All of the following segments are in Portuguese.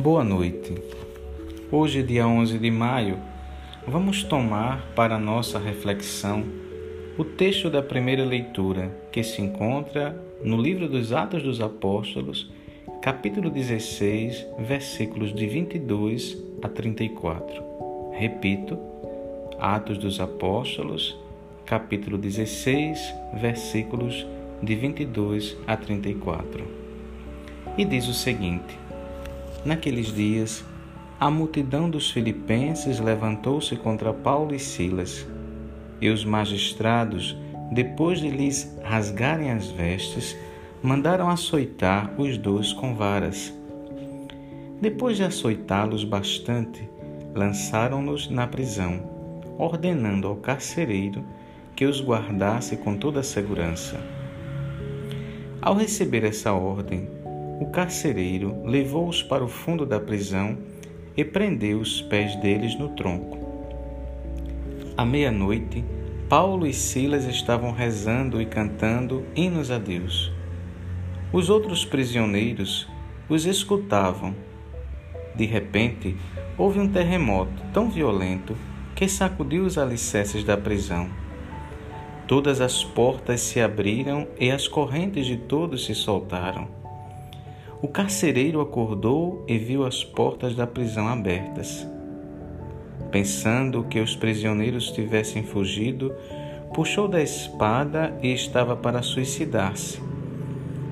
Boa noite. Hoje, dia 11 de maio, vamos tomar para nossa reflexão o texto da primeira leitura que se encontra no livro dos Atos dos Apóstolos, capítulo 16, versículos de 22 a 34. Repito, Atos dos Apóstolos, capítulo 16, versículos de 22 a 34. E diz o seguinte: Naqueles dias, a multidão dos filipenses levantou-se contra Paulo e Silas, e os magistrados, depois de lhes rasgarem as vestes, mandaram açoitar os dois com varas. Depois de açoitá-los bastante, lançaram-nos na prisão, ordenando ao carcereiro que os guardasse com toda a segurança. Ao receber essa ordem, o carcereiro levou-os para o fundo da prisão e prendeu os pés deles no tronco. À meia-noite, Paulo e Silas estavam rezando e cantando hinos a Deus. Os outros prisioneiros os escutavam. De repente, houve um terremoto tão violento que sacudiu os alicerces da prisão. Todas as portas se abriram e as correntes de todos se soltaram. O carcereiro acordou e viu as portas da prisão abertas. Pensando que os prisioneiros tivessem fugido, puxou da espada e estava para suicidar-se.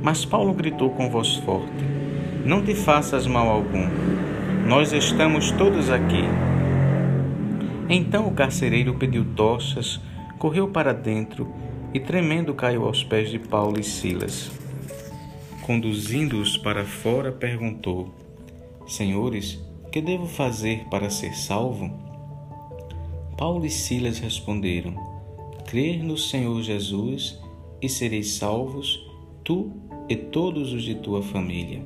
Mas Paulo gritou com voz forte: Não te faças mal algum, nós estamos todos aqui. Então o carcereiro pediu tochas, correu para dentro e, tremendo, caiu aos pés de Paulo e Silas conduzindo-os para fora, perguntou: Senhores, que devo fazer para ser salvo? Paulo e Silas responderam: Crer no Senhor Jesus e sereis salvos, tu e todos os de tua família.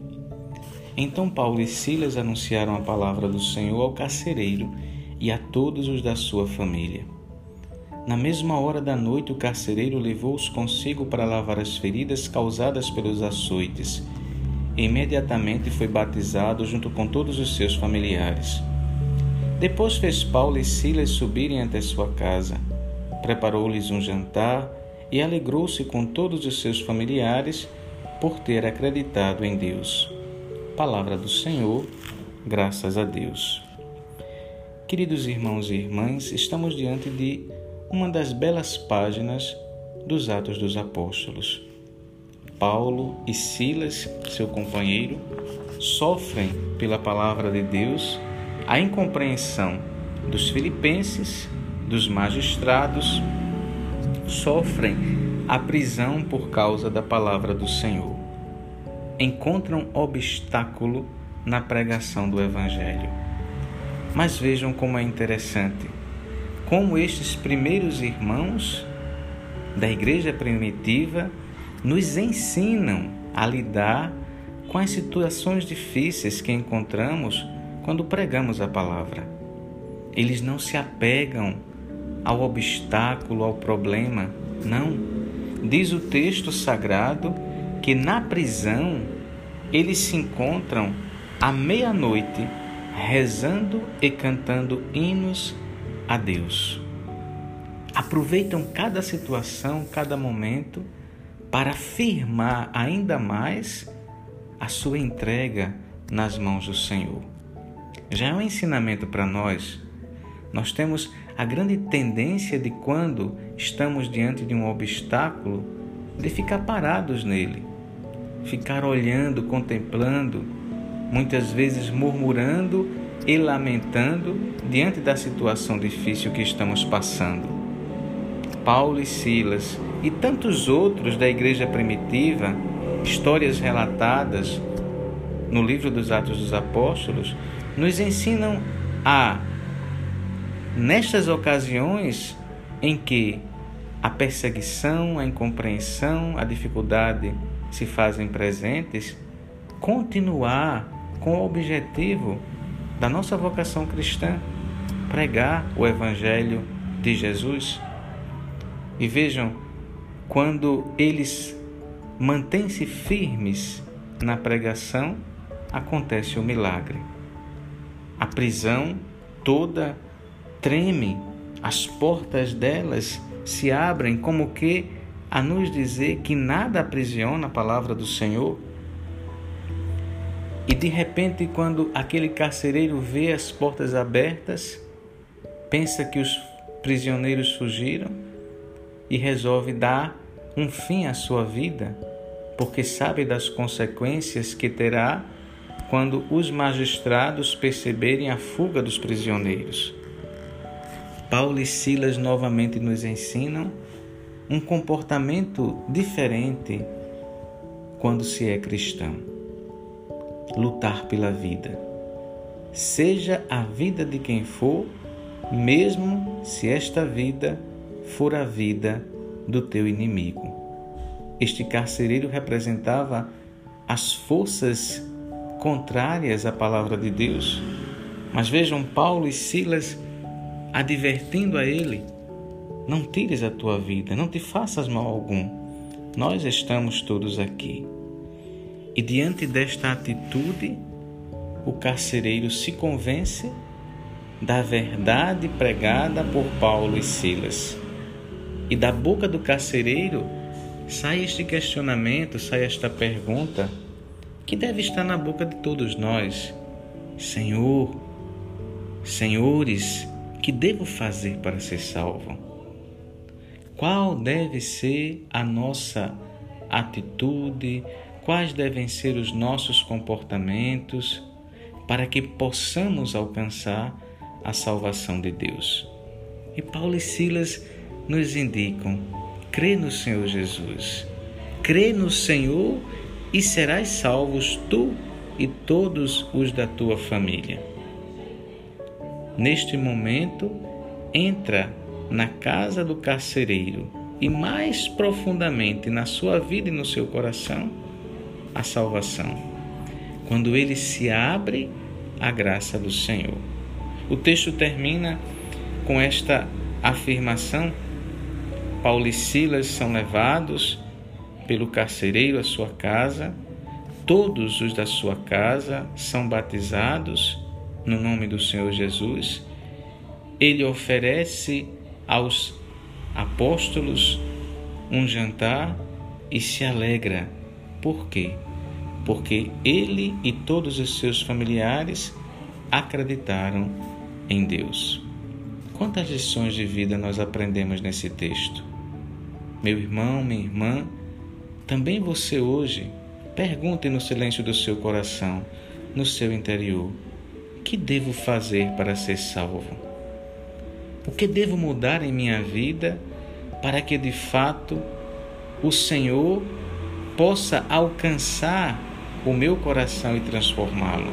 Então Paulo e Silas anunciaram a palavra do Senhor ao carcereiro e a todos os da sua família. Na mesma hora da noite, o carcereiro levou-os consigo para lavar as feridas causadas pelos açoites. Imediatamente foi batizado junto com todos os seus familiares. Depois fez Paulo e Silas subirem até sua casa. Preparou-lhes um jantar e alegrou-se com todos os seus familiares por ter acreditado em Deus. Palavra do Senhor, graças a Deus. Queridos irmãos e irmãs, estamos diante de uma das belas páginas dos Atos dos Apóstolos. Paulo e Silas, seu companheiro, sofrem pela palavra de Deus a incompreensão dos filipenses, dos magistrados, sofrem a prisão por causa da palavra do Senhor. Encontram obstáculo na pregação do Evangelho. Mas vejam como é interessante como estes primeiros irmãos da igreja primitiva nos ensinam a lidar com as situações difíceis que encontramos quando pregamos a palavra. Eles não se apegam ao obstáculo, ao problema, não. Diz o texto sagrado que na prisão eles se encontram à meia-noite rezando e cantando hinos a Deus. Aproveitam cada situação, cada momento para firmar ainda mais a sua entrega nas mãos do Senhor. Já é um ensinamento para nós. Nós temos a grande tendência de quando estamos diante de um obstáculo de ficar parados nele, ficar olhando, contemplando, muitas vezes murmurando e lamentando diante da situação difícil que estamos passando. Paulo e Silas e tantos outros da igreja primitiva, histórias relatadas no livro dos Atos dos Apóstolos, nos ensinam a, nestas ocasiões em que a perseguição, a incompreensão, a dificuldade se fazem presentes, continuar com o objetivo da nossa vocação cristã, pregar o Evangelho de Jesus. E vejam, quando eles mantêm-se firmes na pregação, acontece o milagre. A prisão toda treme, as portas delas se abrem como que a nos dizer que nada aprisiona a palavra do Senhor. E de repente, quando aquele carcereiro vê as portas abertas, pensa que os prisioneiros fugiram e resolve dar um fim à sua vida, porque sabe das consequências que terá quando os magistrados perceberem a fuga dos prisioneiros. Paulo e Silas novamente nos ensinam um comportamento diferente quando se é cristão. Lutar pela vida. Seja a vida de quem for, mesmo se esta vida for a vida do teu inimigo. Este carcereiro representava as forças contrárias à palavra de Deus. Mas vejam Paulo e Silas advertindo a ele: não tires a tua vida, não te faças mal algum. Nós estamos todos aqui. E diante desta atitude, o carcereiro se convence da verdade pregada por Paulo e Silas. E da boca do carcereiro sai este questionamento, sai esta pergunta que deve estar na boca de todos nós: Senhor, senhores, que devo fazer para ser salvo? Qual deve ser a nossa atitude? Quais devem ser os nossos comportamentos para que possamos alcançar a salvação de Deus? E Paulo e Silas nos indicam: crê no Senhor Jesus, crê no Senhor e serás salvos tu e todos os da tua família. Neste momento, entra na casa do carcereiro e mais profundamente na sua vida e no seu coração a salvação. Quando ele se abre à graça do Senhor. O texto termina com esta afirmação Paulo e Silas são levados pelo carcereiro à sua casa, todos os da sua casa são batizados no nome do Senhor Jesus. Ele oferece aos apóstolos um jantar e se alegra. Por quê? Porque ele e todos os seus familiares acreditaram em Deus. Quantas lições de vida nós aprendemos nesse texto? Meu irmão, minha irmã, também você hoje pergunte no silêncio do seu coração, no seu interior: que devo fazer para ser salvo? O que devo mudar em minha vida para que de fato o Senhor possa alcançar o meu coração e transformá-lo?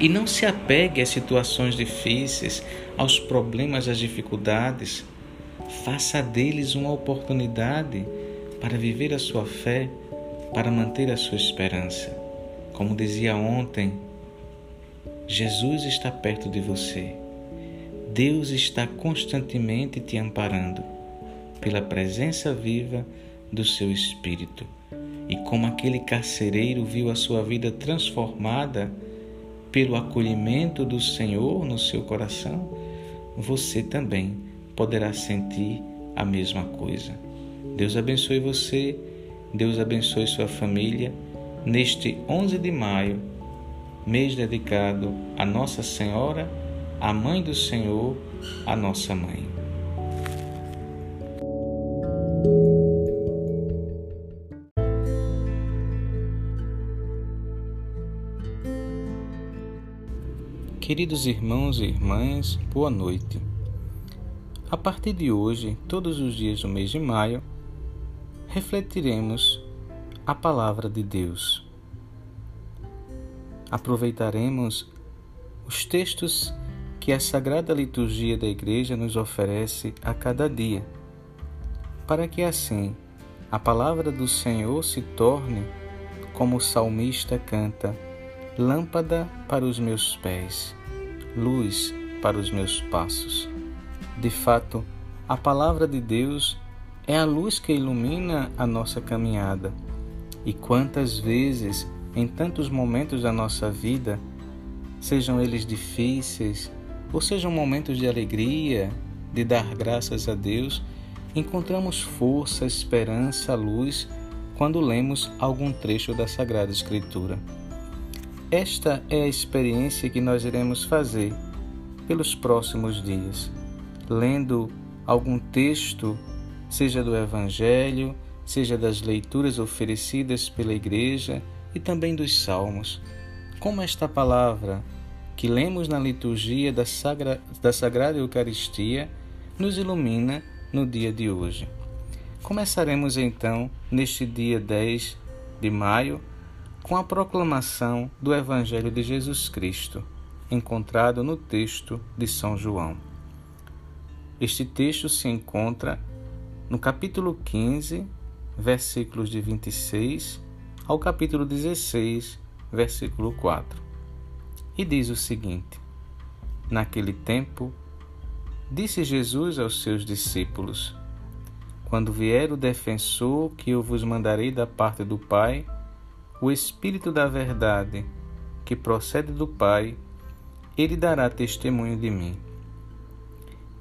E não se apegue às situações difíceis, aos problemas, às dificuldades Faça deles uma oportunidade para viver a sua fé, para manter a sua esperança. Como dizia ontem, Jesus está perto de você. Deus está constantemente te amparando pela presença viva do seu Espírito. E como aquele carcereiro viu a sua vida transformada pelo acolhimento do Senhor no seu coração, você também poderá sentir a mesma coisa. Deus abençoe você, Deus abençoe sua família neste 11 de maio, mês dedicado a Nossa Senhora, a Mãe do Senhor, a nossa mãe. Queridos irmãos e irmãs, boa noite. A partir de hoje, todos os dias do mês de maio, refletiremos a palavra de Deus. Aproveitaremos os textos que a Sagrada Liturgia da Igreja nos oferece a cada dia, para que assim a palavra do Senhor se torne, como o salmista canta, lâmpada para os meus pés, luz para os meus passos. De fato, a palavra de Deus é a luz que ilumina a nossa caminhada. E quantas vezes, em tantos momentos da nossa vida, sejam eles difíceis ou sejam momentos de alegria, de dar graças a Deus, encontramos força, esperança, luz quando lemos algum trecho da Sagrada Escritura. Esta é a experiência que nós iremos fazer pelos próximos dias, lendo algum texto, seja do Evangelho, seja das leituras oferecidas pela Igreja e também dos Salmos. Como esta palavra que lemos na liturgia da, Sagra, da Sagrada Eucaristia nos ilumina no dia de hoje. Começaremos então, neste dia 10 de maio, com a proclamação do Evangelho de Jesus Cristo, encontrado no texto de São João. Este texto se encontra no capítulo 15, versículos de 26 ao capítulo 16, versículo 4. E diz o seguinte: Naquele tempo, disse Jesus aos seus discípulos: Quando vier o defensor que eu vos mandarei da parte do Pai, o Espírito da Verdade, que procede do Pai, ele dará testemunho de mim.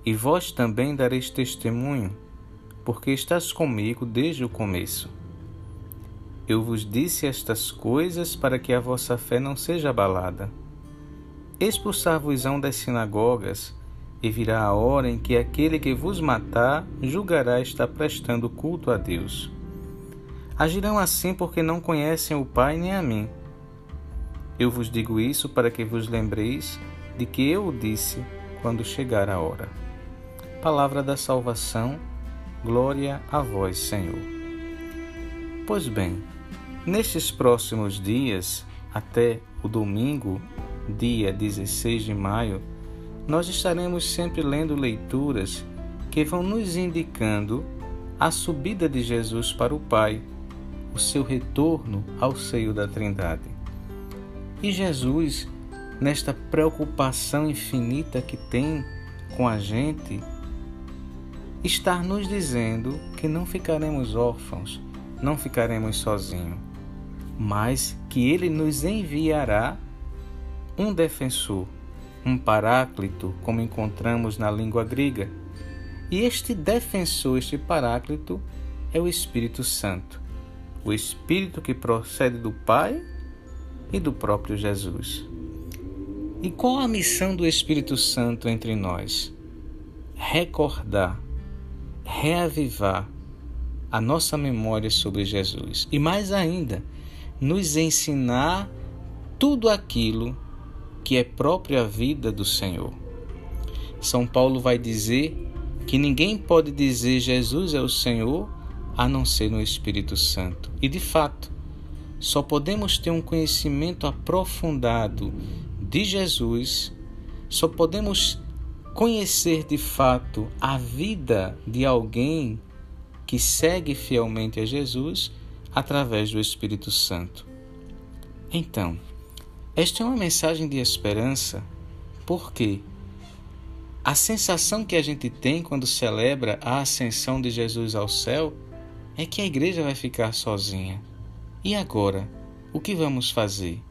E vós também dareis testemunho, porque estás comigo desde o começo. Eu vos disse estas coisas para que a vossa fé não seja abalada. Expulsar-vos-ão das sinagogas, e virá a hora em que aquele que vos matar julgará estar prestando culto a Deus. Agirão assim porque não conhecem o Pai nem a mim. Eu vos digo isso para que vos lembreis de que eu o disse quando chegar a hora. Palavra da salvação, glória a vós, Senhor. Pois bem, Nestes próximos dias, até o domingo, dia 16 de maio, nós estaremos sempre lendo leituras que vão nos indicando a subida de Jesus para o Pai, o seu retorno ao seio da Trindade. E Jesus, nesta preocupação infinita que tem com a gente, está nos dizendo que não ficaremos órfãos, não ficaremos sozinhos mas que ele nos enviará um defensor, um paráclito, como encontramos na língua grega. E este defensor, este paráclito, é o Espírito Santo, o Espírito que procede do Pai e do próprio Jesus. E qual a missão do Espírito Santo entre nós? Recordar, reavivar a nossa memória sobre Jesus. E mais ainda, nos ensinar tudo aquilo que é própria vida do Senhor. São Paulo vai dizer que ninguém pode dizer Jesus é o Senhor a não ser no Espírito Santo. E de fato, só podemos ter um conhecimento aprofundado de Jesus, só podemos conhecer de fato a vida de alguém que segue fielmente a Jesus através do Espírito Santo. Então, esta é uma mensagem de esperança, porque a sensação que a gente tem quando celebra a ascensão de Jesus ao céu é que a igreja vai ficar sozinha. E agora, o que vamos fazer?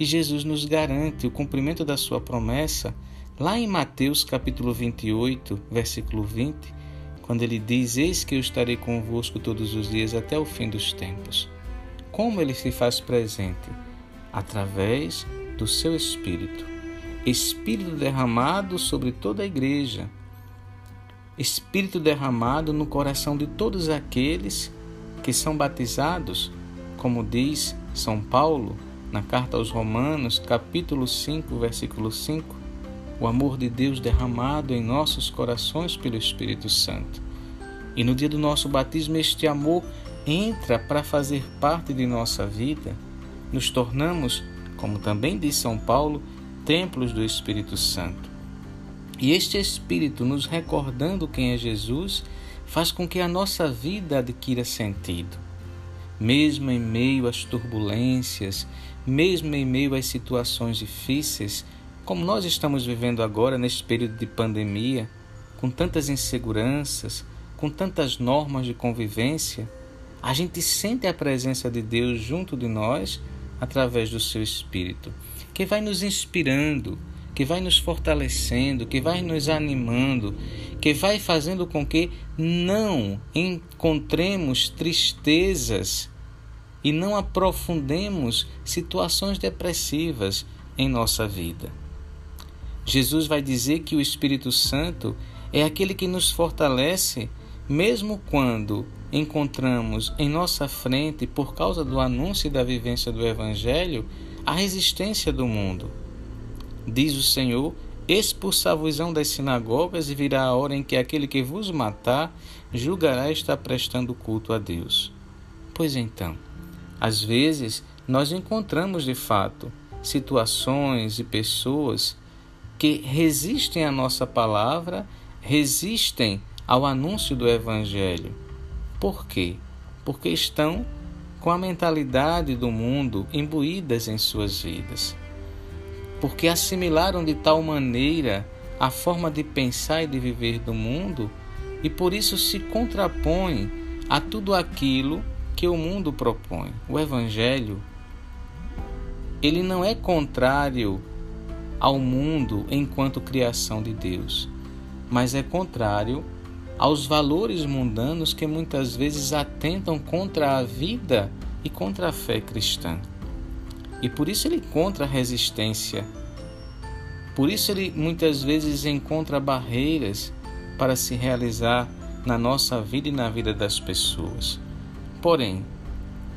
E Jesus nos garante o cumprimento da sua promessa lá em Mateus capítulo 28, versículo 20, quando ele diz: Eis que eu estarei convosco todos os dias até o fim dos tempos. Como ele se faz presente? Através do seu Espírito. Espírito derramado sobre toda a igreja. Espírito derramado no coração de todos aqueles que são batizados, como diz São Paulo na carta aos Romanos, capítulo 5, versículo 5 o amor de Deus derramado em nossos corações pelo Espírito Santo. E no dia do nosso batismo, este amor entra para fazer parte de nossa vida. Nos tornamos, como também diz São Paulo, templos do Espírito Santo. E este Espírito, nos recordando quem é Jesus, faz com que a nossa vida adquira sentido. Mesmo em meio às turbulências, mesmo em meio às situações difíceis, como nós estamos vivendo agora neste período de pandemia, com tantas inseguranças, com tantas normas de convivência, a gente sente a presença de Deus junto de nós através do seu Espírito, que vai nos inspirando, que vai nos fortalecendo, que vai nos animando, que vai fazendo com que não encontremos tristezas e não aprofundemos situações depressivas em nossa vida. Jesus vai dizer que o Espírito Santo é aquele que nos fortalece, mesmo quando encontramos em nossa frente, por causa do anúncio e da vivência do Evangelho, a resistência do mundo. Diz o Senhor: Expulsar-vos-ão das sinagogas e virá a hora em que aquele que vos matar julgará estar prestando culto a Deus. Pois então, às vezes nós encontramos de fato situações e pessoas que resistem à nossa palavra, resistem ao anúncio do Evangelho. Por quê? Porque estão com a mentalidade do mundo imbuídas em suas vidas. Porque assimilaram de tal maneira a forma de pensar e de viver do mundo e por isso se contrapõem a tudo aquilo que o mundo propõe. O Evangelho ele não é contrário ao mundo enquanto criação de Deus, mas é contrário aos valores mundanos que muitas vezes atentam contra a vida e contra a fé cristã. E por isso ele encontra resistência. Por isso ele muitas vezes encontra barreiras para se realizar na nossa vida e na vida das pessoas. Porém,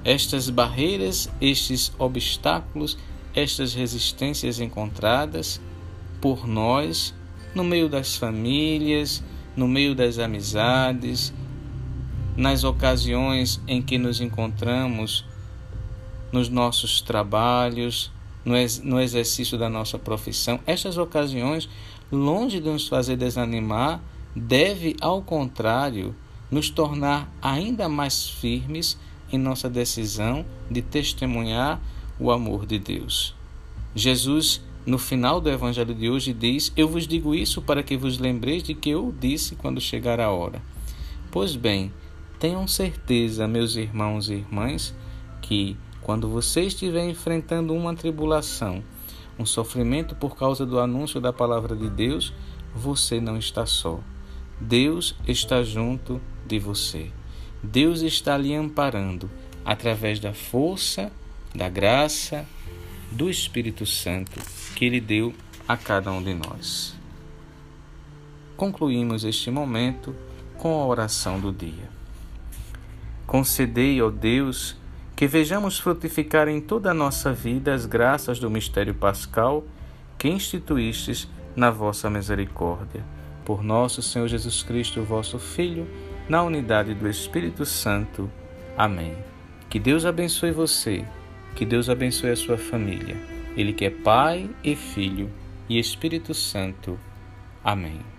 estas barreiras, estes obstáculos, estas resistências encontradas por nós no meio das famílias, no meio das amizades, nas ocasiões em que nos encontramos nos nossos trabalhos, no exercício da nossa profissão. Estas ocasiões, longe de nos fazer desanimar, deve, ao contrário, nos tornar ainda mais firmes em nossa decisão de testemunhar o amor de Deus. Jesus, no final do evangelho de hoje, diz: Eu vos digo isso para que vos lembreis de que eu disse quando chegar a hora. Pois bem, tenham certeza, meus irmãos e irmãs, que quando você estiver enfrentando uma tribulação, um sofrimento por causa do anúncio da palavra de Deus, você não está só. Deus está junto de você. Deus está lhe amparando através da força, da graça, do Espírito Santo que Ele deu a cada um de nós. Concluímos este momento com a oração do dia. Concedei, ó Deus, que vejamos frutificar em toda a nossa vida as graças do mistério pascal que instituístes na vossa misericórdia. Por nosso Senhor Jesus Cristo, vosso Filho, na unidade do Espírito Santo. Amém. Que Deus abençoe você, que Deus abençoe a sua família. Ele que é Pai e Filho e Espírito Santo. Amém.